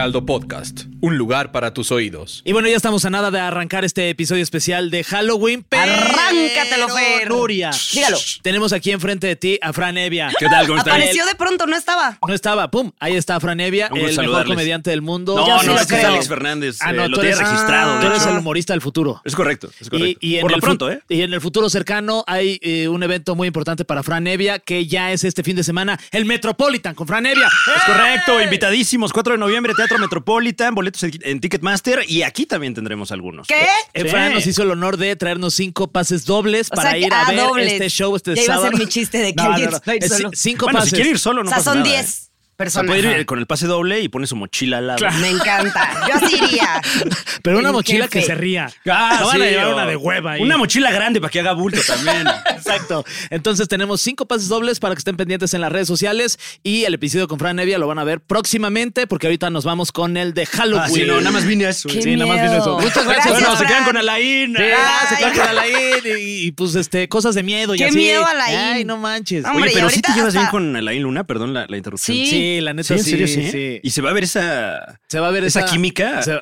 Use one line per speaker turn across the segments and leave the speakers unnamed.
Heraldo Podcast, un lugar para tus oídos.
Y bueno, ya estamos a nada de arrancar este episodio especial de Halloween. Pero,
Arráncatelo, Fer.
Nuria.
Dígalo.
Tenemos aquí enfrente de ti a Fran Evia.
¿Qué tal? ¿Cómo?
Apareció de pronto, no estaba.
No estaba, pum, ahí está Fran Evia, el mejor comediante del mundo.
No, no,
sí lo
ese es
creo.
Alex Fernández.
Ah,
eh,
no,
lo
tú
tiene
eres,
registrado.
tú
de
eres el humorista del futuro.
Es correcto, es correcto.
Y, y en
Por
el
lo
fu-
pronto, ¿eh?
Y en el futuro cercano hay eh, un evento muy importante para Fran Evia, que ya es este fin de semana, el Metropolitan con Fran Evia.
Es correcto, invitadísimos, 4 de noviembre, Teatro Metropolitan, boletos en- Ticketmaster y aquí también tendremos algunos.
¿Qué?
Eh,
Sí.
Fran nos hizo el honor de traernos cinco pases dobles
O
para
sea
ir a ver
dobles.
este show este
Ya iba a ser
sábado.
mi chiste de que
No, no, Cinco
Bueno,
pases.
si quiere ir solo,
O
no
sea,
pasa
son
nada,
10
¿eh? O sea,
personas.
puede ir
Ajá.
con el pase doble y pone su mochila al lado.
Claro.
Me encanta. Yo así iría.
Pero una mochila
jefe.
que se ría.
Ah,
no van a llevar una de hueva ahí.
Una mochila grande para que haga bulto también.
Exacto. Entonces tenemos cinco pases dobles para que estén pendientes en las redes sociales y el episodio con Fran Evia lo van a ver próximamente porque ahorita nos vamos con el de Halloween.
Ah, sí, no, nada más vine a eso.
Qué
Sí, nada más vino eso.
miedo.
Muchas gracias.
Gracias,
bueno, se quedan con Alain.
Sí, ah, se quedan con Alain y, y, pues este cosas de miedo y
Qué
así.
miedo, Alain.
Ay, no manches.
Hombre,
Oye, pero sí te llevas bien con Alain Luna, perdón la, la interrupción.
Sí.
Sí, la neta
¿Sí,
sí.
en serio, sí?
sí.
Y se va a ver esa...
Se va a ver
esa
esa,
química.
se-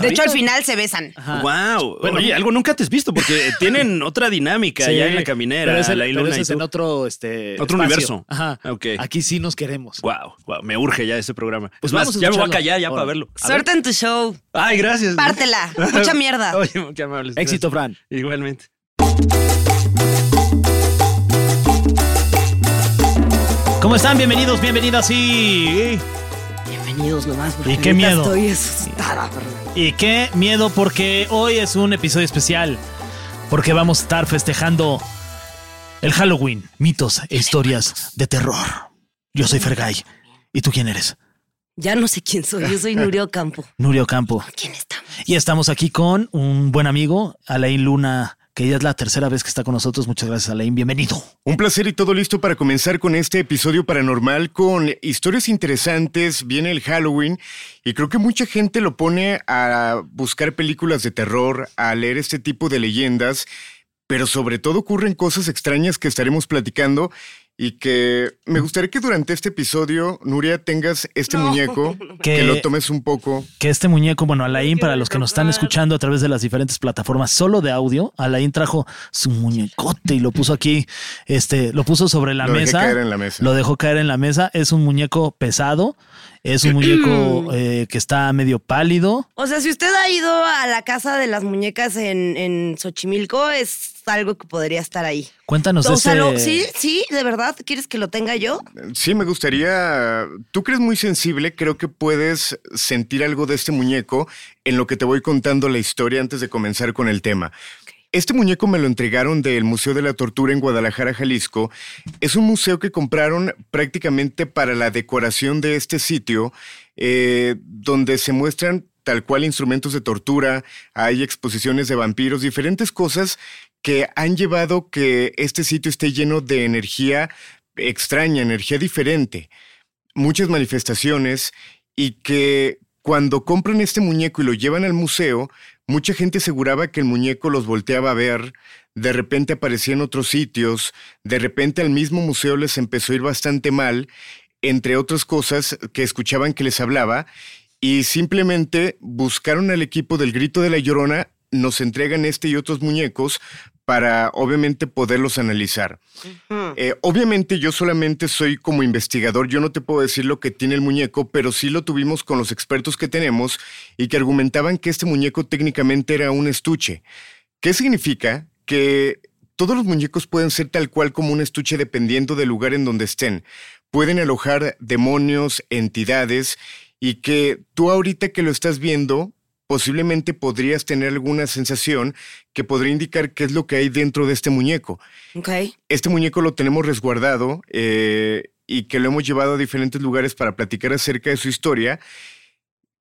De hecho, al final se besan.
Ajá.
Wow.
Bueno,
Oye, algo nunca te has visto porque tienen otra dinámica
Sí,
ya en la caminera.
Pero ese,
Alain
pero es en otro, este,
Otro
espacio.
universo.
Ajá.
Ok.
Aquí sí nos queremos.
Wow, wow, me urge ya ese programa.
Pues
Pues más,
vamos a
ya me voy a callar ya
Ahora.
para verlo. A ver.
Suerte en tu show.
Ay, gracias.
Pártela. Mucha mierda.
Oye, qué amables.
Éxito. Fran.
Igualmente.
¿Cómo están? Bienvenidos, bienvenidas y...
Bienvenidos nomás. porque
Y qué miedo.
Estoy asustada.
Y qué miedo porque hoy es un episodio especial. Porque vamos a estar festejando el Halloween, mitos e historias de terror. Yo soy Fergay. ¿Y tú quién eres?
Ya no sé quién soy. Yo soy Nurio Campo.
Nurio Campo.
¿Quién estamos?
Y estamos aquí con un buen amigo, Alain Luna, que ya es la tercera vez que está con nosotros. Muchas gracias, Alain. Bienvenido.
Un placer y todo listo para comenzar con este episodio paranormal con historias interesantes. Viene el Halloween y creo que mucha gente lo pone a buscar películas de terror, a leer este tipo de leyendas, pero sobre todo ocurren cosas extrañas que estaremos platicando y que me gustaría que durante este episodio, Nuria, tengas este
No.
muñeco,
Que-
que lo tomes un poco.
Que este muñeco, bueno, Alain, para los que nos están escuchando a través de las diferentes plataformas solo de audio, Alain trajo su muñecote y lo puso aquí, este, lo puso sobre la
Lo dejé
mesa.
caer en la mesa.
Lo dejó caer en la mesa. Es un muñeco pesado. Es un muñeco eh, que está medio pálido.
O sea, si usted ha ido a la casa de las muñecas en, en Xochimilco, es algo que podría estar ahí.
Cuéntanos
o
de
sea,
ese-
lo- sí, sí, de verdad, ¿quieres que lo tenga yo?
Sí, me gustaría. Tú crees muy sensible, creo que puedes sentir algo de este muñeco en lo que te voy contando la historia antes de comenzar con el tema. Este muñeco me lo entregaron del Museo de la Tortura en Guadalajara, Jalisco. Es un museo que compraron prácticamente para la decoración de este sitio, eh, donde se muestran tal cual instrumentos de tortura, hay exposiciones de vampiros, diferentes cosas que han llevado que este sitio esté lleno de energía extraña, energía diferente, muchas manifestaciones y que cuando compran este muñeco y lo llevan al museo, mucha gente aseguraba que el muñeco los volteaba a ver, de repente aparecía en otros sitios, de repente al mismo museo les empezó a ir bastante mal, entre otras cosas que escuchaban que les hablaba, y simplemente buscaron al equipo del Grito de la Llorona, nos entregan este y otros muñecos para obviamente poderlos analizar. Eh, obviamente yo solamente soy como investigador, yo no te puedo decir lo que tiene el muñeco, pero sí lo tuvimos con los expertos que tenemos y que argumentaban que este muñeco técnicamente era un estuche. ¿Qué significa? Que todos los muñecos pueden ser tal cual como un estuche dependiendo del lugar en donde estén. Pueden alojar demonios, entidades y que tú ahorita que lo estás viendo, posiblemente podrías tener alguna sensación que podría indicar qué es lo que hay dentro de este muñeco.
Ok.
Este muñeco lo tenemos resguardado eh, y que lo hemos llevado a diferentes lugares para platicar acerca de su historia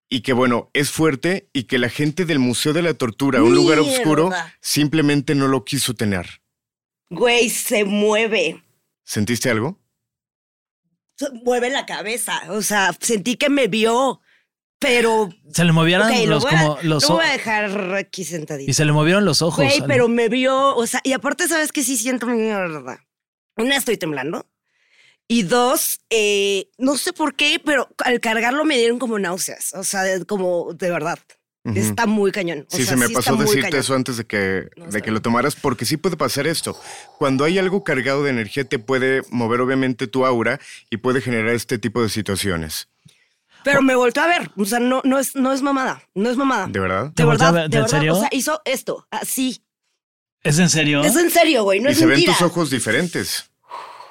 y que bueno, es fuerte y que la gente del Museo de la Tortura, un lugar oscuro, simplemente no lo quiso tener.
Güey, se mueve.
¿Sentiste algo?
Se mueve la cabeza. O sea, sentí que me vio. Pero.
Se le movieron
lo
los,
a,
como, los
lo voy a
ojos.
dejar aquí sentadito.
Y se le movieron los ojos.
Güey,
al-
pero me vio, o sea, y aparte, ¿sabes que Sí siento mierda. Una, estoy temblando. Y dos, eh, no sé por qué, pero al cargarlo me dieron como náuseas. O sea, de- como de verdad. Está muy cañón. O
Sí,
sea,
se me
sí
pasó decirte
cañón.
eso antes de que,
No,
de que lo tomaras, porque sí puede pasar esto. Cuando hay algo cargado de energía, te puede mover obviamente tu aura y puede generar este tipo de situaciones.
Pero me volvió a ver. O sea, no, no, es, no es mamada. No es mamada.
¿De verdad?
¿Te
De
volteó a
verdad,
ver?
de
¿En
verdad.
serio?
O sea, hizo esto, así.
¿Es en serio?
Es en serio, güey, no
y
es
se ven tus ojos diferentes.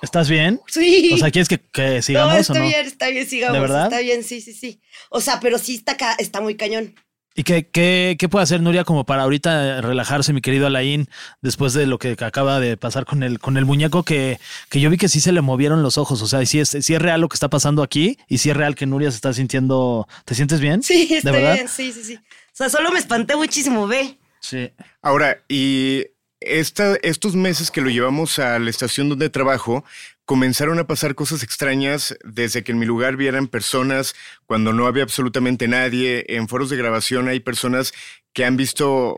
¿Estás bien?
Sí.
O sea, ¿quieres que, que sigamos
no,
o
está
no?
bien, está bien, sigamos.
¿De verdad?
Está bien, sí, sí, sí. O sea, pero sí está, ca- está muy cañón.
¿Y qué, qué, qué puede hacer Nuria como para ahorita relajarse, mi querido Alain, después de lo que acaba de pasar con el, con el muñeco que, que yo vi que sí se le movieron los ojos? O sea, si es, sí es real lo que está pasando aquí y si es real que Nuria se está sintiendo... ¿Te sientes bien?
Sí, está
¿De verdad?
bien, sí, sí, sí. O sea, solo me espanté muchísimo, ve.
Sí.
Ahora, y esta, estos meses que lo llevamos a la estación donde trabajo, comenzaron a pasar cosas extrañas desde que en mi lugar vieran personas cuando no había absolutamente nadie. En foros de grabación hay personas que han visto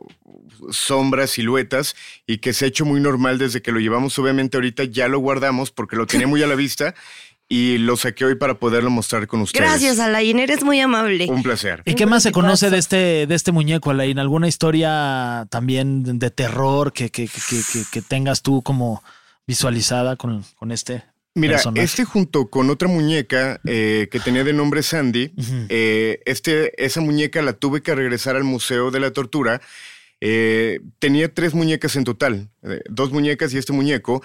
sombras, siluetas y que se ha hecho muy normal desde que lo llevamos. Obviamente ahorita ya lo guardamos porque lo tenía muy a la vista y lo saqué hoy para poderlo mostrar con ustedes.
Gracias, Alain, eres muy amable.
Un placer.
¿Y qué más se conoce de este, de este muñeco, Alain? ¿Alguna historia también de- de terror que, que, que, que- que tengas tú como visualizada con, con este
Mira,
personaje?
este junto con otra muñeca eh, que tenía de nombre Sandy, eh, este, esa muñeca la tuve que regresar al Museo de la Tortura. Eh, tenía tres muñecas en total, dos muñecas y este muñeco.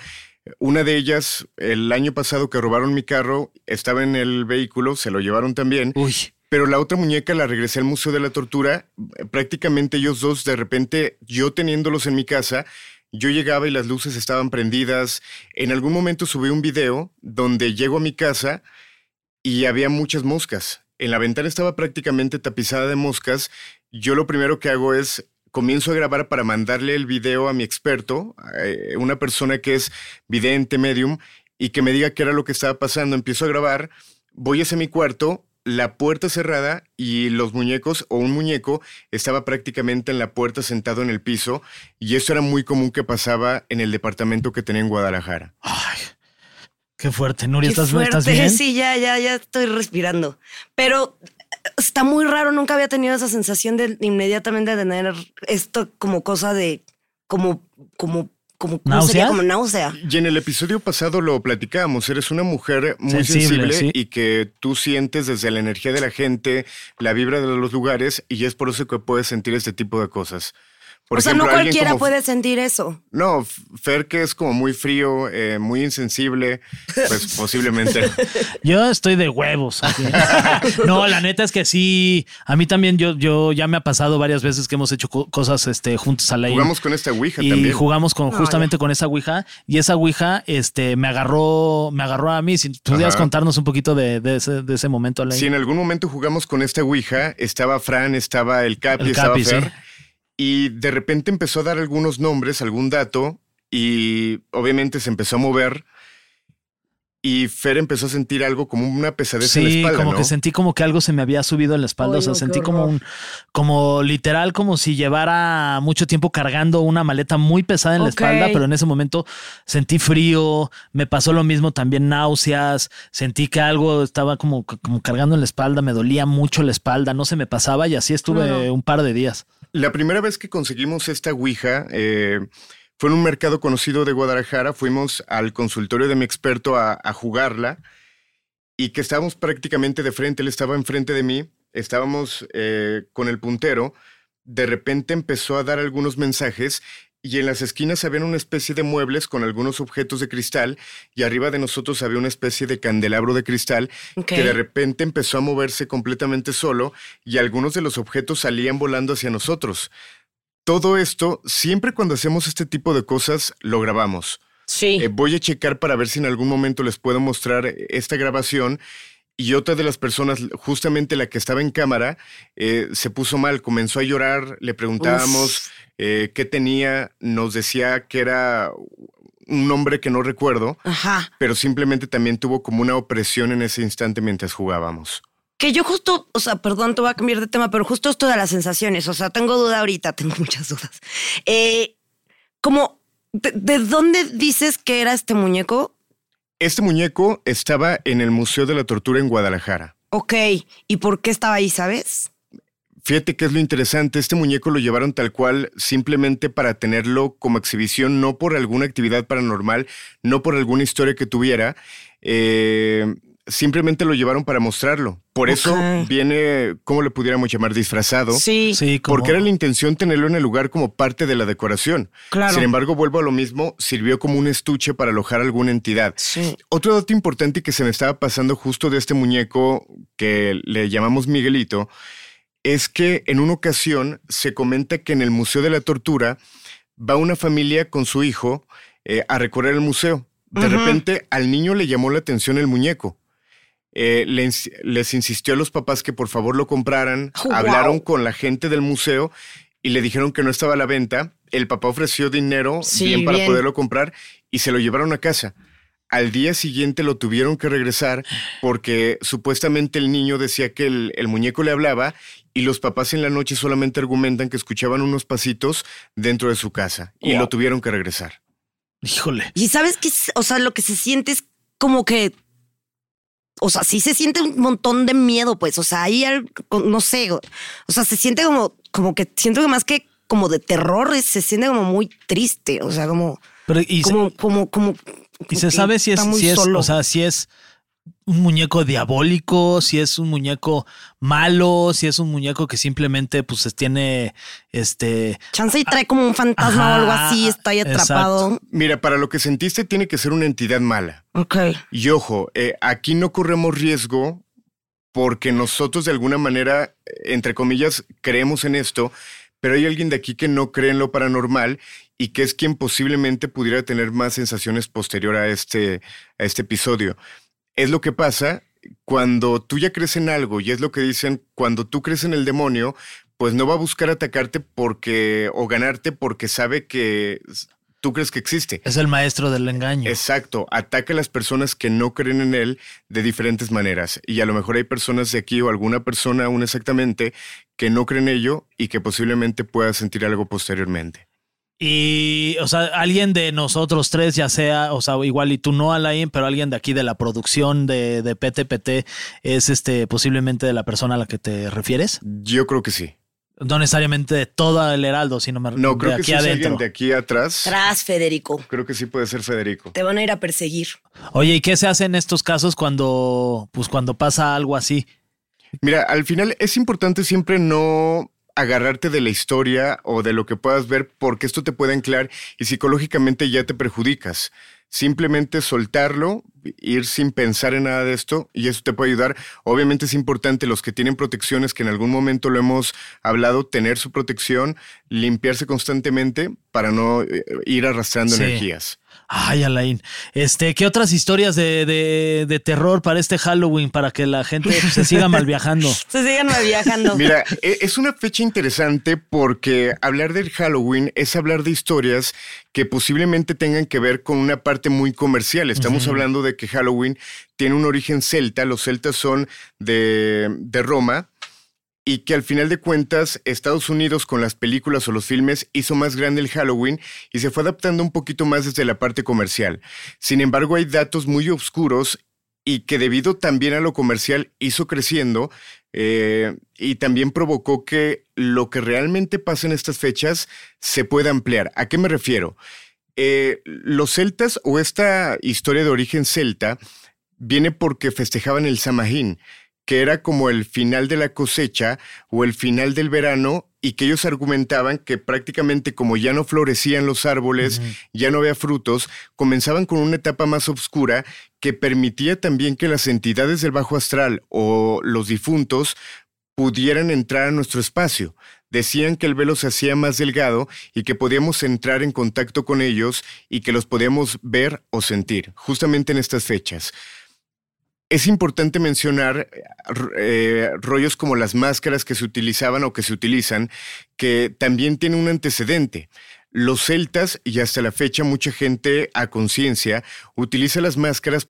Una de ellas, el año pasado que robaron mi carro, estaba en el vehículo, se lo llevaron también.
Uy,
Pero la otra muñeca la regresé al Museo de la Tortura. Prácticamente ellos dos, de repente, yo teniéndolos en mi casa, yo llegaba y las luces estaban prendidas. En algún momento subí un video donde llego a mi casa y había muchas moscas. En la ventana estaba prácticamente tapizada de moscas. Yo lo primero que hago es comienzo a grabar para mandarle el video a mi experto, eh, una persona que es vidente, medium, y que me diga qué era lo que estaba pasando. Empiezo a grabar, voy hacia mi cuarto, la puerta cerrada y los muñecos o un muñeco estaba prácticamente en la puerta sentado en el piso y eso era muy común que pasaba en el departamento que tenía en Guadalajara.
ay, qué fuerte. Nuria, ¿estás,
fuerte.
¿estás bien?
Sí, ya, ya, ya estoy respirando. Pero eh, está muy raro, nunca había tenido esa sensación de inmediatamente tener esto como cosa de, como, como, como, ¿cómo sería?
¿Náusea?
Como náusea.
Y en el episodio pasado lo platicábamos, eres una mujer muy
Sensible,
sensible,
sí.
y que tú sientes desde la energía de la gente, la vibra de los lugares y es por eso que puedes sentir este tipo de cosas. Por
o sea, no cualquiera
como-
puede sentir eso.
No, Fer que es como muy frío, eh, muy insensible, pues posiblemente.
Yo estoy de huevos. no, la neta es que sí. A mí también, yo, yo ya me ha pasado varias veces que hemos hecho co- cosas este, juntos a la
Jugamos con esta Ouija
y
también.
jugamos con
No,
justamente con esa ouija y esa ouija este me agarró me agarró a mí si pudieras
Ajá.
contarnos un poquito de, de ese, de ese momento Alain?
Si en algún momento jugamos con esta Ouija, estaba Fran, estaba el Capi,
El
estaba
Capi,
Fer,
sí.
Y de repente empezó a dar algunos nombres, algún dato, y obviamente se empezó a mover, y Fer empezó a sentir algo como una pesadez en la
Sí,
espalda,
como
¿no?
que sentí como que algo se me había subido en la espalda,
Ay,
o sea,
no,
sentí como un, como literal, como si llevara mucho tiempo cargando una maleta muy pesada en la espalda, pero en ese momento sentí frío, me pasó lo mismo también náuseas, sentí que algo estaba como, como cargando en la espalda, me dolía mucho la espalda, no se me pasaba y así estuve
Claro.
un par de días.
La primera vez que conseguimos esta Ouija eh, fue en un mercado conocido de Guadalajara. Fuimos al consultorio de mi experto a, jugarla y que estábamos prácticamente de frente. Él estaba enfrente de mí, estábamos eh, con el puntero. De repente empezó a dar algunos mensajes y en las esquinas había una especie de muebles con algunos objetos de cristal y arriba de nosotros había una especie de candelabro de cristal que de repente empezó a moverse completamente solo y algunos de los objetos salían volando hacia nosotros. Todo esto, siempre cuando hacemos este tipo de cosas, lo grabamos.
Sí.
Eh, voy a checar para ver si en algún momento les puedo mostrar esta grabación. Y otra de las personas, justamente la que estaba en cámara, eh, se puso mal, comenzó a llorar, le preguntábamos eh, qué tenía, nos decía que era un nombre que no recuerdo,
Ajá.
pero simplemente también tuvo como una opresión en ese instante mientras jugábamos.
Que yo justo, o sea, perdón, te voy a cambiar de tema, pero justo esto de las sensaciones, o sea, tengo duda ahorita, tengo muchas dudas. Eh, como, ¿de, de dónde dices que era este muñeco?
Este muñeco estaba en el Museo de la Tortura en Guadalajara.
Ok, ¿y por qué estaba ahí, sabes?
Fíjate que es lo interesante, este muñeco lo llevaron tal cual simplemente para tenerlo como exhibición, no por alguna actividad paranormal, no por alguna historia que tuviera, eh, simplemente lo llevaron para mostrarlo. Por eso viene, ¿cómo le pudiéramos llamar? Disfrazado.
Sí,
Sí, como-
Porque era la intención tenerlo en el lugar como parte de la decoración.
Claro.
Sin embargo, vuelvo a lo mismo, sirvió como un estuche para alojar alguna entidad.
sí.
Otro dato importante que se me estaba pasando justo de este muñeco que le llamamos Miguelito es que en una ocasión se comenta que en el Museo de la Tortura va una familia con su hijo eh, a recorrer el museo. De repente al niño le llamó la atención el muñeco. Eh, les insistió a los papás que por favor lo compraran.
Oh,
Hablaron
wow.
con la gente del museo y le dijeron que no estaba a la venta. El papá ofreció dinero
Sí,
bien para
bien.
poderlo comprar y se lo llevaron a casa. Al día siguiente lo tuvieron que regresar porque supuestamente el niño decía que el, el muñeco le hablaba y los papás en la noche solamente argumentan que escuchaban unos pasitos dentro de su casa y
Wow.
lo tuvieron que regresar.
Híjole.
Y sabes que, o sea, lo que se siente es como que, o sea, sí se siente un montón de miedo, pues, o sea, hay algo, no sé, o sea, se siente como, como que siento que más que como de terror, se siente como muy triste, o sea, como,
Pero, y, se-
como, como, como.
y
como
se sabe si es, si es, o sea, si es un muñeco diabólico, si es un muñeco malo, si es un muñeco que simplemente pues tiene este
Chance y trae como un fantasma o algo así, está ahí
exacto.
atrapado.
Mira, para lo que sentiste tiene que ser una entidad mala.
Ok.
Y ojo, eh, aquí no corremos riesgo porque nosotros de alguna manera, entre comillas, creemos en esto, pero hay alguien de aquí que no cree en lo paranormal y que es quien posiblemente pudiera tener más sensaciones posterior a este, a este episodio. Es lo que pasa cuando tú ya crees en algo y es lo que dicen, cuando tú crees en el demonio, pues no va a buscar atacarte porque o ganarte porque sabe que tú crees que existe.
es el maestro del engaño.
Exacto, ataca a las personas que no creen en él de diferentes maneras. Y a lo mejor hay personas de aquí o alguna persona aún exactamente que no creen en ello y que posiblemente pueda sentir algo posteriormente.
Y, o sea, alguien de nosotros tres, ya sea, o sea, igual y tú no, Alain, pero alguien de aquí de la producción de, de PTPT es este posiblemente de la persona a la que te refieres.
Yo creo que sí.
No necesariamente de toda el Heraldo, sino me-
No,
de
creo que
aquí
sí es
adentro.
alguien de aquí atrás.
Tras, Federico.
Creo que sí puede ser Federico.
Te van a ir a perseguir.
Oye, ¿y qué se hace en estos casos cuando, pues, cuando pasa algo así?
Mira, al final es importante siempre no agarrarte de la historia o de lo que puedas ver porque esto te puede anclar y psicológicamente ya te perjudicas. Simplemente soltarlo, ir sin pensar en nada de esto y eso te puede ayudar. Obviamente es importante los que tienen protecciones, que en algún momento lo hemos hablado, tener su protección, limpiarse constantemente para no eh, ir arrastrando
Sí.
energías.
Ay, Alain. Este, ¿qué otras historias de, de, de terror para este Halloween para que la gente se siga mal viajando?
Se siguen viajando.
Mira, e- es una fecha interesante porque hablar del Halloween es hablar de historias que posiblemente tengan que ver con una parte muy comercial. Estamos hablando de que Halloween tiene un origen celta, los celtas son de, de Roma. Y que al final de cuentas Estados Unidos con las películas o los filmes hizo más grande el Halloween y se fue adaptando un poquito más desde la parte comercial. Sin embargo, hay datos muy oscuros y que debido también a lo comercial hizo creciendo eh, y también provocó que lo que realmente pasa en estas fechas se pueda ampliar. ¿A qué me refiero? Eh, los celtas o esta historia de origen celta viene porque festejaban el Samhain, que era como el final de la cosecha o el final del verano y que ellos argumentaban que prácticamente como ya no florecían los árboles, ya no había frutos, comenzaban con una etapa más oscura que permitía también que las entidades del bajo astral o los difuntos pudieran entrar a nuestro espacio. Decían que el velo se hacía más delgado y que podíamos entrar en contacto con ellos y que los podíamos ver o sentir, justamente en estas fechas. Es importante mencionar eh, rollos como las máscaras que se utilizaban o que se utilizan, que también tienen un antecedente. Los celtas, y hasta la fecha mucha gente a conciencia, utiliza las máscaras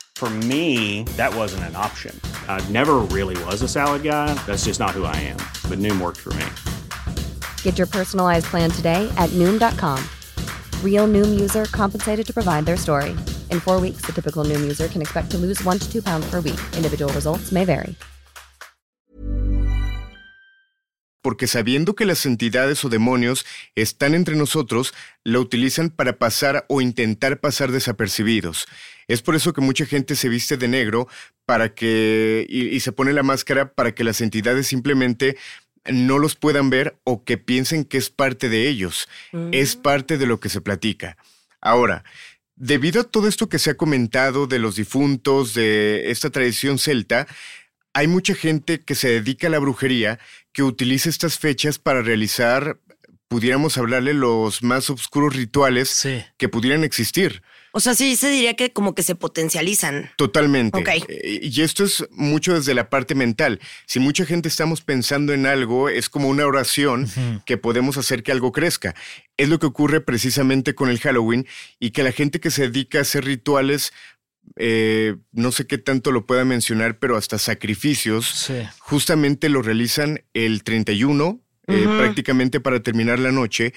For me, that wasn't an option. I never really was a salad guy. That's just not who I am. But Noom worked for me.
Get your personalized plan today at Noom.com. Real Noom user compensated to provide their story. In four weeks, the typical Noom user can expect to lose one to two pounds per week. Individual results may vary.
porque sabiendo que las entidades o demonios están entre nosotros, la utilizan para pasar o intentar pasar desapercibidos. Es por eso que mucha gente se viste de negro para que y, se pone la máscara para que las entidades simplemente no los puedan ver o que piensen que es parte de ellos. Es
Mm.
parte de lo que se platica. Ahora, debido a todo esto que se ha comentado de los difuntos, de esta tradición celta, hay mucha gente que se dedica a la brujería que utiliza estas fechas para realizar, pudiéramos hablarle, los más oscuros rituales
Sí.
que pudieran existir.
O sea, sí se diría que como que se potencializan.
Totalmente.
Ok.
Eh, Y esto es mucho desde la parte mental. Si mucha gente estamos pensando en algo, es como una oración que podemos hacer que algo crezca. Es lo que ocurre precisamente con el Halloween y que la gente que se dedica a hacer rituales, eh, no sé qué tanto lo pueda mencionar, pero hasta sacrificios,
Sí.
justamente lo realizan el 31, eh,
Ujú.
prácticamente para terminar la noche.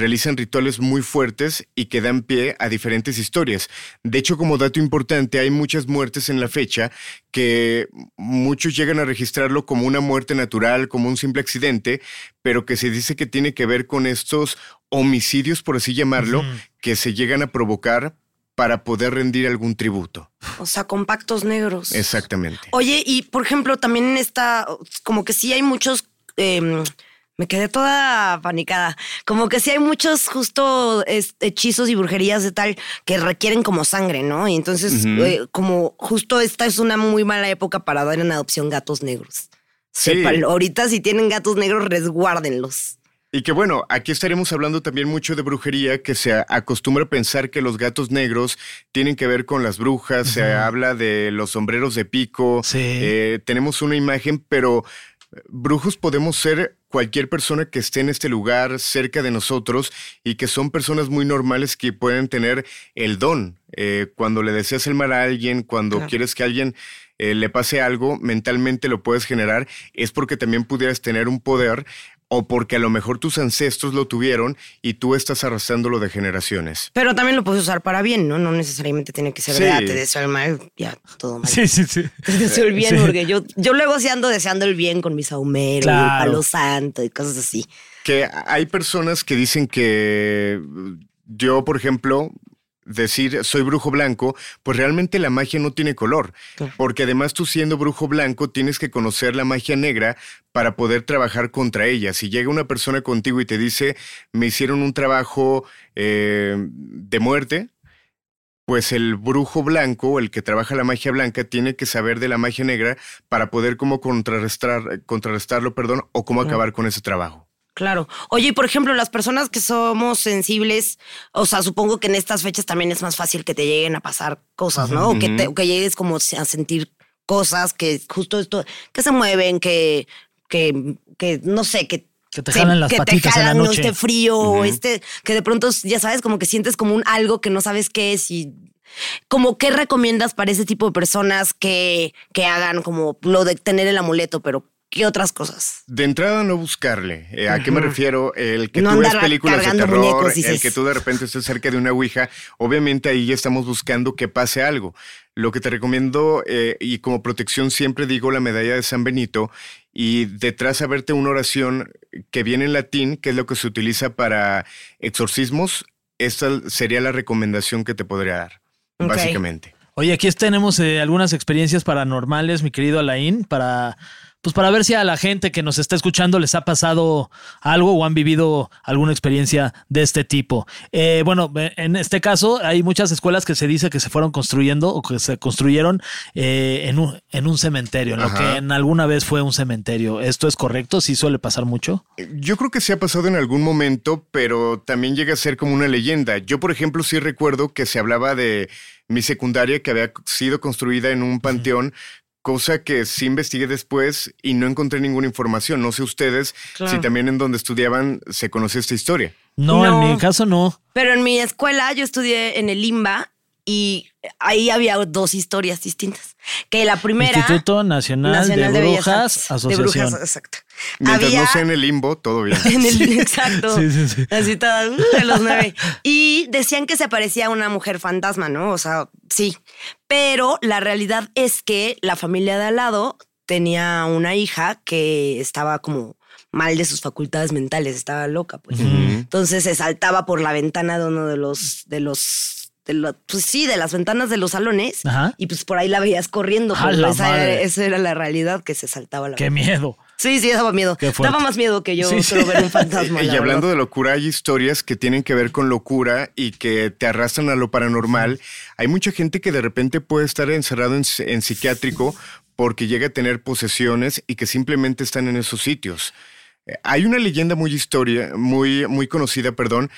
Realizan rituales muy fuertes y que dan pie a diferentes historias. De hecho, como dato importante, hay muchas muertes en la fecha que muchos llegan a registrarlo como una muerte natural, como un simple accidente, pero que se dice que tiene que ver con estos homicidios, por así llamarlo, que se llegan a provocar para poder rendir algún tributo.
O sea, con pactos negros.
Exactamente.
Oye, y por ejemplo, también en esta, como que sí hay muchos, em, me quedé toda panicada, como que sí hay muchos justo hechizos y brujerías de tal que requieren como sangre, ¿no? Y entonces, eh, como justo esta es una muy mala época para dar en adopción gatos negros.
Sí.
Ahorita si tienen gatos negros, resguárdenlos.
Y que bueno, aquí estaremos hablando también mucho de brujería, que se acostumbra a pensar que los gatos negros tienen que ver con las brujas, se habla de los sombreros de pico,
Sí.
eh, tenemos una imagen, pero eh, brujos podemos ser cualquier persona que esté en este lugar cerca de nosotros y que son personas muy normales que pueden tener el don. Eh, cuando le deseas el mal a alguien, cuando
Claro.
quieres que alguien eh, le pase algo, mentalmente lo puedes generar, es porque también pudieras tener un poder o porque a lo mejor tus ancestros lo tuvieron y tú estás arrastrándolo de generaciones.
Pero también lo puedes usar para bien, ¿no? No necesariamente tiene que ser
Sí.
de, ah, te deseo el mal, ya, todo mal.
Sí, sí, sí.
Te deseo el bien,
Sí.
porque yo, yo luego sí ando deseando el bien con mis ahumeros,
Claro.
el palo santo y cosas así.
Que hay personas que dicen que yo, por ejemplo, decir soy brujo blanco, pues realmente la magia no tiene color,
Claro.
porque además tú siendo brujo blanco tienes que conocer la magia negra para poder trabajar contra ella. Si llega una persona contigo y te dice, me hicieron un trabajo eh, de muerte, pues el brujo blanco, el que trabaja la magia blanca, tiene que saber de la magia negra para poder cómo contrarrestar, contrarrestarlo, perdón, o cómo acabar con ese trabajo.
Claro. Oye, y por ejemplo, las personas que somos sensibles, o sea, supongo que en estas fechas también es más fácil que te lleguen a pasar cosas, ¿no? O que, te- o que llegues como a sentir cosas que justo esto, que se mueven, que, que, que no sé, que
Que te jalan las
que
patitas
te
en la
este frío, o este, que de pronto, ya sabes, como que sientes como un algo que no sabes qué es y como qué recomiendas para ese tipo de personas que, que hagan como lo de tener el amuleto, pero ¿Qué otras cosas?
De entrada no buscarle. Eh, ¿A qué me refiero? El que
No
tú ves películas de terror,
muñecos,
el que tú de repente estés cerca de una ouija, obviamente ahí ya estamos buscando que pase algo. Lo que te recomiendo, eh, y como protección siempre digo la medalla de San Benito, y detrás a verte una oración que viene en latín, que es lo que se utiliza para exorcismos, esta sería la recomendación que te podría dar, básicamente.
Oye, aquí tenemos eh, algunas experiencias paranormales, mi querido Alain, para pues para ver si a la gente que nos está escuchando les ha pasado algo o han vivido alguna experiencia de este tipo. Eh, bueno, eh, en este caso hay muchas escuelas que se dice que se fueron construyendo o que se construyeron eh, en, un, en un cementerio, en lo que en alguna vez fue un cementerio. ¿Esto es correcto? ¿Sí suele pasar mucho?
Yo creo que sí ha pasado en algún momento, pero también llega a ser como una leyenda. Yo, por ejemplo, sí recuerdo que se hablaba de mi secundaria que había sido construida en un panteón, cosa que sí investigué después y no encontré ninguna información. No sé ustedes
Claro.
si también en donde estudiaban se conoce esta historia.
No,
No.
en mi caso no.
Pero en mi escuela yo estudié en el IMBA y ahí había dos historias distintas. Que la primera...
Instituto Nacional, de
Bellas
Brujas,
Artes, De
Asociación.
Brujas, exacto.
Mientras
Había-
no sea en el limbo, todo bien.
En el, exacto.
Sí, sí, sí.
Así todas, uh, de los nueve. Y decían que se parecía una mujer fantasma, ¿no? O sea, sí. Pero la realidad es que la familia de al lado tenía una hija que estaba como mal de sus facultades mentales, estaba loca, pues. Entonces se saltaba por la ventana de uno de los, de los, de lo- pues sí, de las ventanas de los salones.
Ajá.
Y pues por ahí la veías corriendo.
¡A
pues, esa, era, esa era la realidad que se saltaba la
Qué
ventana.
miedo.
Sí, sí, daba miedo. Daba más miedo que yo
Sí, sí.
solo ver un fantasma.
Y
la
hablando
verdad.
de locura, hay historias que tienen que ver con locura y que te arrastran a lo paranormal. Hay mucha gente que de repente puede estar encerrado en, en psiquiátrico porque llega a tener posesiones y que simplemente están en esos sitios. Eh, Hay una leyenda muy historia, muy, muy conocida, perdón,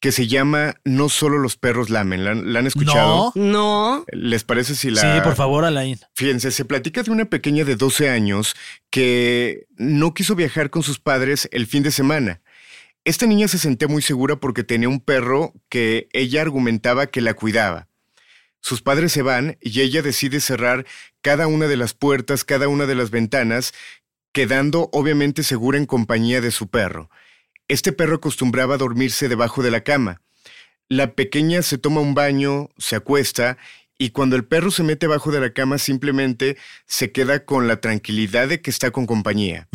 que se llama No solo los perros lamen. ¿La, la han escuchado?
No.
¿Les parece si la...?
Sí, por favor, Alain.
Fíjense, se platica de una pequeña de 12 años que no quiso viajar con sus padres el fin de semana. Esta niña se sentía muy segura porque tenía un perro que ella argumentaba que la cuidaba. Sus padres se van y ella decide cerrar cada una de las puertas, cada una de las ventanas, quedando obviamente segura en compañía de su perro. Este perro acostumbraba a dormirse debajo de la cama. La pequeña se toma un baño, se acuesta y cuando el perro se mete bajo de la cama simplemente se queda con la tranquilidad de que está con compañía.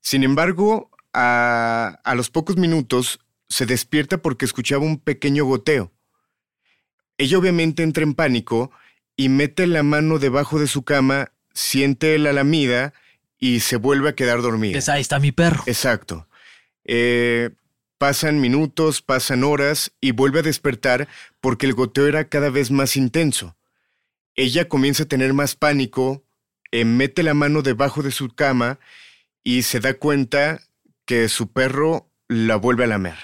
Sin embargo, a, a los pocos minutos se despierta porque escuchaba un pequeño goteo. Ella obviamente entra en pánico y mete la mano debajo de su cama, siente la lamida y se vuelve a quedar dormida.
Pues ahí está mi perro.
Exacto. Eh, pasan minutos, pasan horas y vuelve a despertar porque el goteo era cada vez más intenso. Ella comienza a tener más pánico, eh, mete la mano debajo de su cama y se da cuenta que su perro la vuelve a lamer.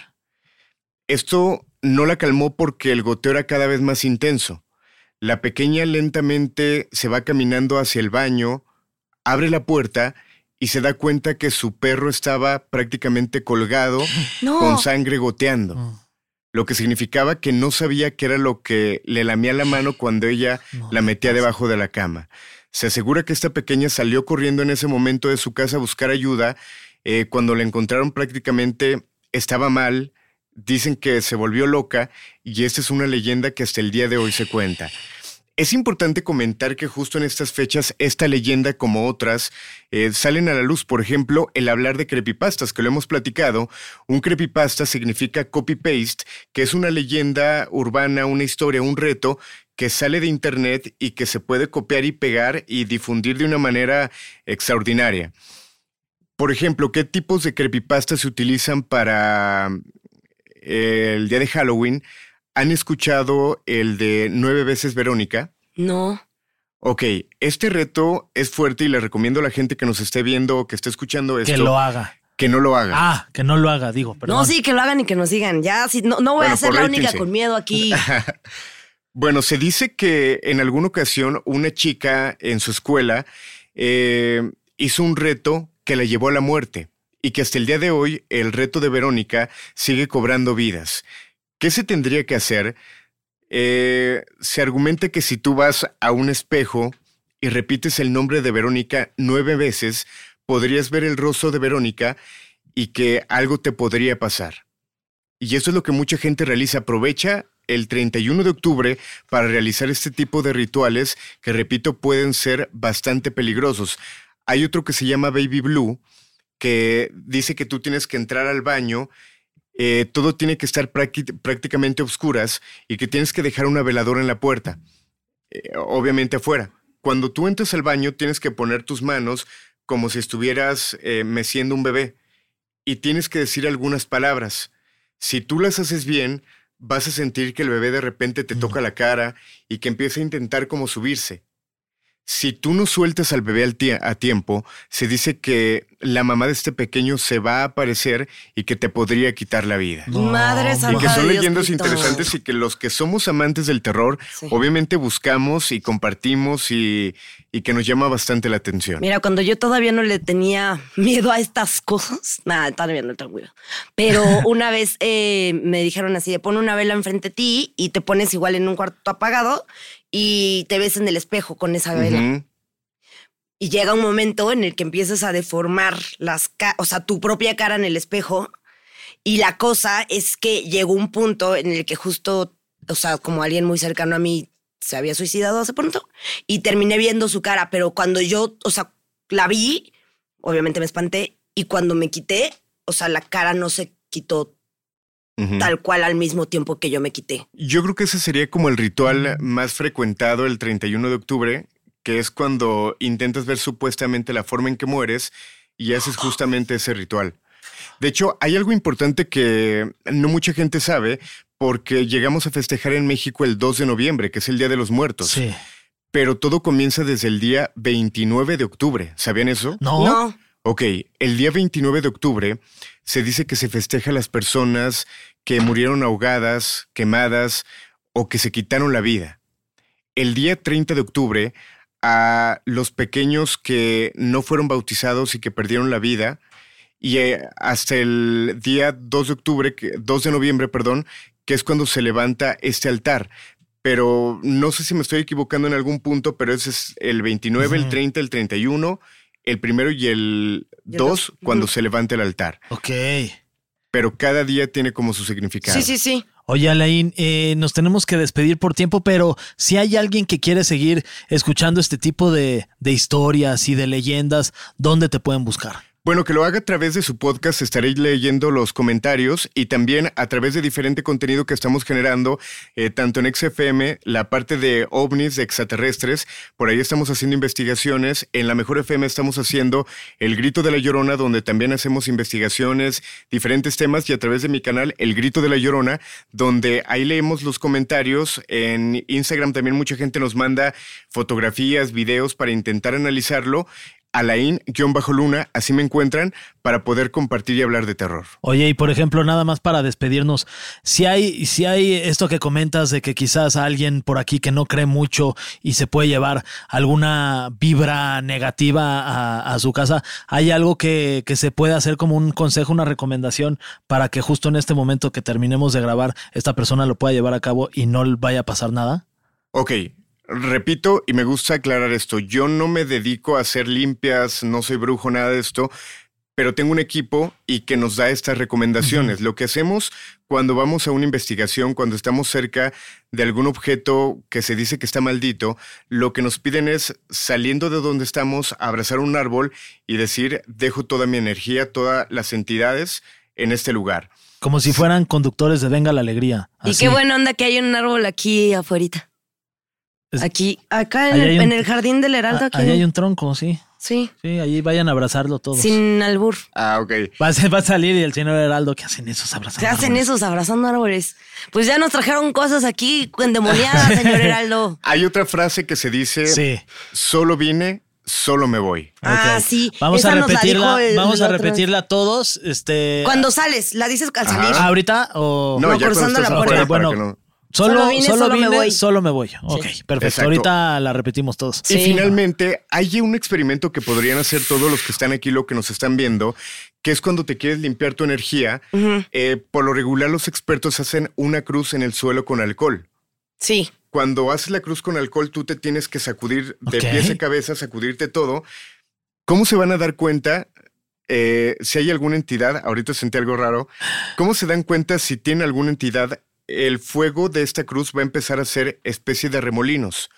Esto no la calmó porque el goteo era cada vez más intenso. La pequeña lentamente se va caminando hacia el baño, abre la puerta y se da cuenta que su perro estaba prácticamente colgado
No.
con sangre goteando. Lo que significaba que no sabía qué era lo que le lamía la mano cuando ella la metía debajo de la cama. Se asegura que esta pequeña salió corriendo en ese momento de su casa a buscar ayuda. Eh, cuando la encontraron prácticamente estaba mal. Dicen que se volvió loca y esta es una leyenda que hasta el día de hoy se cuenta. Es importante comentar que justo en estas fechas esta leyenda como otras eh, salen a la luz. Por ejemplo, el hablar de creepypastas, que lo hemos platicado. Un creepypasta significa copy-paste, que es una leyenda urbana, una historia, un reto que sale de internet y que se puede copiar y pegar y difundir de una manera extraordinaria. Por ejemplo, ¿qué tipos de creepypastas se utilizan para eh, el día de Halloween? ¿Han escuchado el de nueve veces Verónica?
No.
Ok, este reto es fuerte y le recomiendo a la gente que nos esté viendo o que esté escuchando esto
Que lo haga.
que no lo haga.
Ah, que no lo haga, digo, perdón.
No, sí, que lo hagan y que nos digan. Ya, sí, no, no voy
Bueno,
a ser la
rating,
única
sí.
con miedo aquí.
Bueno, se dice que en alguna ocasión una chica en su escuela eh, hizo un reto que la llevó a la muerte y que hasta el día de hoy el reto de Verónica sigue cobrando vidas. ¿Qué se tendría que hacer? Eh, se argumenta que si tú vas a un espejo y repites el nombre de Verónica nueve veces, podrías ver el rostro de Verónica y que algo te podría pasar. Y eso es lo que mucha gente realiza. Aprovecha el 31 de octubre para realizar este tipo de rituales que, repito, pueden ser bastante peligrosos. Hay otro que se llama Baby Blue, que dice que tú tienes que entrar al baño, eh, todo tiene que estar prácticamente oscuras y que tienes que dejar una veladora en la puerta, eh, obviamente afuera. Cuando tú entres al baño tienes que poner tus manos como si estuvieras eh, meciendo un bebé y tienes que decir algunas palabras. Si tú las haces bien, vas a sentir que el bebé de repente te toca la cara y que empieza a intentar como subirse. Si tú no sueltas al bebé a tiempo, se dice que la mamá de este pequeño se va a aparecer y que te podría quitar la vida.
Madre
Y que son leyendas interesantes y que los que somos amantes del terror, obviamente buscamos y compartimos y, que nos llama bastante la atención.
Mira, cuando yo todavía no le tenía miedo a estas cosas, nada, todavía no tengo miedo. Pero una vez eh, me dijeron así: de pon una vela enfrente de ti y te pones igual en un cuarto apagado y te ves en el espejo con esa vela. Y llega un momento en el que empiezas a deformar las, o sea, tu propia cara en el espejo. Y la cosa es que llegó un punto en el que justo, o sea, como alguien muy cercano a mí se había suicidado hace pronto y terminé viendo su cara, pero cuando yo, o sea, la vi, obviamente me espanté y cuando me quité, o sea, la cara no se quitó tal cual al mismo tiempo que yo me quité.
Yo creo que ese sería como el ritual más frecuentado el 31 de octubre, que es cuando intentas ver supuestamente la forma en que mueres y haces justamente ese ritual. De hecho, hay algo importante que no mucha gente sabe porque llegamos a festejar en México el 2 de noviembre, que es el Día de los Muertos.
Sí.
Pero todo comienza desde el día 29 de octubre. ¿Sabían eso?
No.
No.
Ok, el día 29 de octubre se dice que se festeja a las personas que murieron ahogadas, quemadas o que se quitaron la vida. El día 30 de octubre, a los pequeños que no fueron bautizados y que perdieron la vida, y eh, hasta el día 2 de octubre, 2 de noviembre, perdón, que es cuando se levanta este altar. Pero no sé si me estoy equivocando en algún punto, pero ese es el 29, el 30, el 31, el primero y el 2 cuando se levanta el altar.
Ok
pero cada día tiene como su significado.
Sí, sí, sí.
Oye, Alain, eh, nos tenemos que despedir por tiempo, pero si hay alguien que quiere seguir escuchando este tipo de, de historias y de leyendas, ¿dónde te pueden buscar?
Bueno, que lo haga a través de su podcast, estaré leyendo los comentarios y también a través de diferente contenido que estamos generando, eh, tanto en XFM, la parte de ovnis, de extraterrestres, por ahí estamos haciendo investigaciones, en la Mejor FM estamos haciendo El Grito de la Llorona, donde también hacemos investigaciones, diferentes temas, y a través de mi canal, El Grito de la Llorona, donde ahí leemos los comentarios, en Instagram también mucha gente nos manda fotografías, videos para intentar analizarlo. Alain-Luna, así me encuentran, para poder compartir y hablar de terror.
Oye, y por ejemplo, nada más para despedirnos, si hay, si hay esto que comentas de que quizás alguien por aquí que no cree mucho y se puede llevar alguna vibra negativa a, su casa, ¿hay algo que, que se puede hacer como un consejo, una recomendación para que justo en este momento que terminemos de grabar, esta persona lo pueda llevar a cabo y no vaya a pasar nada?
Ok, Repito, y me gusta aclarar esto, yo no me dedico a hacer limpias, no soy brujo, nada de esto, pero tengo un equipo y que nos da estas recomendaciones. Lo que hacemos cuando vamos a una investigación, cuando estamos cerca de algún objeto que se dice que está maldito, lo que nos piden es, saliendo de donde estamos, abrazar un árbol y decir, dejo toda mi energía, todas las entidades en este lugar.
Como si fueran conductores de Venga la Alegría.
Y qué buena onda que hay un árbol aquí afuera. Aquí, acá en, el, jardín del Heraldo. Aquí
ahí hay un tronco, sí.
Sí.
Sí, allí vayan a abrazarlo todos.
Sin albur.
Ah, ok.
Va a, salir y el señor Heraldo, ¿qué hacen esos abrazando?
¿Qué hacen esos abrazando árboles? Pues ya nos trajeron cosas aquí endemoniadas, señor Heraldo.
Hay otra frase que se dice: sí. Solo vine, solo me voy.
Ah, sí.
Vamos a repetirla, vamos a repetirla todos. Este.
Cuando sales, la dices al salir.
¿Ahorita o
no, ya cruzando la puerta?
Bueno, Solo, solo, vine, me voy. Solo me voy. Ok, perfecto. Ahorita la repetimos todos.
Y finalmente, hay un experimento que podrían hacer todos los que están aquí, lo que nos están viendo, que es cuando te quieres limpiar tu energía. Eh, por lo regular, los expertos hacen una cruz en el suelo con alcohol.
Sí.
Cuando haces la cruz con alcohol, tú te tienes que sacudir de pies a cabeza, sacudirte todo ¿cómo se van a dar cuenta eh, si hay alguna entidad? Ahorita sentí algo raro. ¿Cómo se dan cuenta si tiene alguna entidad? El fuego de esta cruz va a empezar a ser especie de remolinos.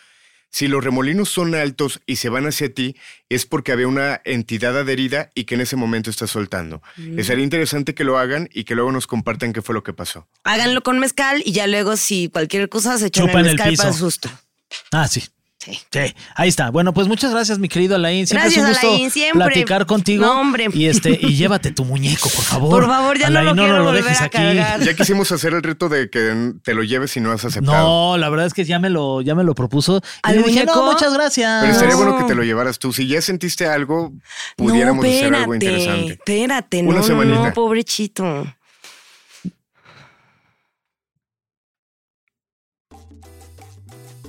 Si los remolinos son altos y se van hacia ti, es porque había una entidad adherida y que en ese momento está soltando.
Mm.
Sería interesante que lo hagan y que luego nos compartan qué fue lo que pasó.
Háganlo con mezcal y ya luego si cualquier cosa se echan
Chupa
el
en el
mezcal para el
piso.
susto.
Ah, sí.
Sí.
Sí, ahí está. Bueno, pues muchas gracias, mi querido Alain. Siempre
Gracias,
es un gusto
Alain, siempre.
platicar contigo.
No, hombre.
Y este, y llévate tu muñeco, por favor.
Por favor, ya no lo quiero
lo
volver
dejes
a
aquí.
cargar.
Ya quisimos hacer el reto de que te lo lleves y no has aceptado.
No, la verdad es que ya me lo, ya me lo propuso. Y
¿Al
le dije, no,
muñeco?
muchas gracias.
Pero estaría bueno que
No.
te lo llevaras tú. Si ya sentiste algo, pudiéramos
no,
hacer algo interesante.
Espérate,
Una
no, no,
semanita.
no, pobrechito.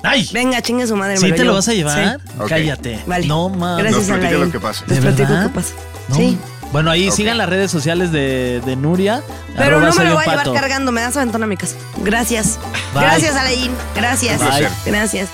¡Ay!
Venga, chingue su madre. me
¿Sí te lo vas a llevar?
Sí.
Cállate.
Vale.
No, mames.
Gracias,
Nos
Alain.
lo que pasa.
¿De
Les platico qué pasa.
No.
Sí.
Bueno, ahí sigan las redes sociales de, de Nuria.
Pero no me lo voy a llevar cargando, me das aventón a mi casa. Gracias.
Bye.
Gracias, Alain. Gracias. Gracias.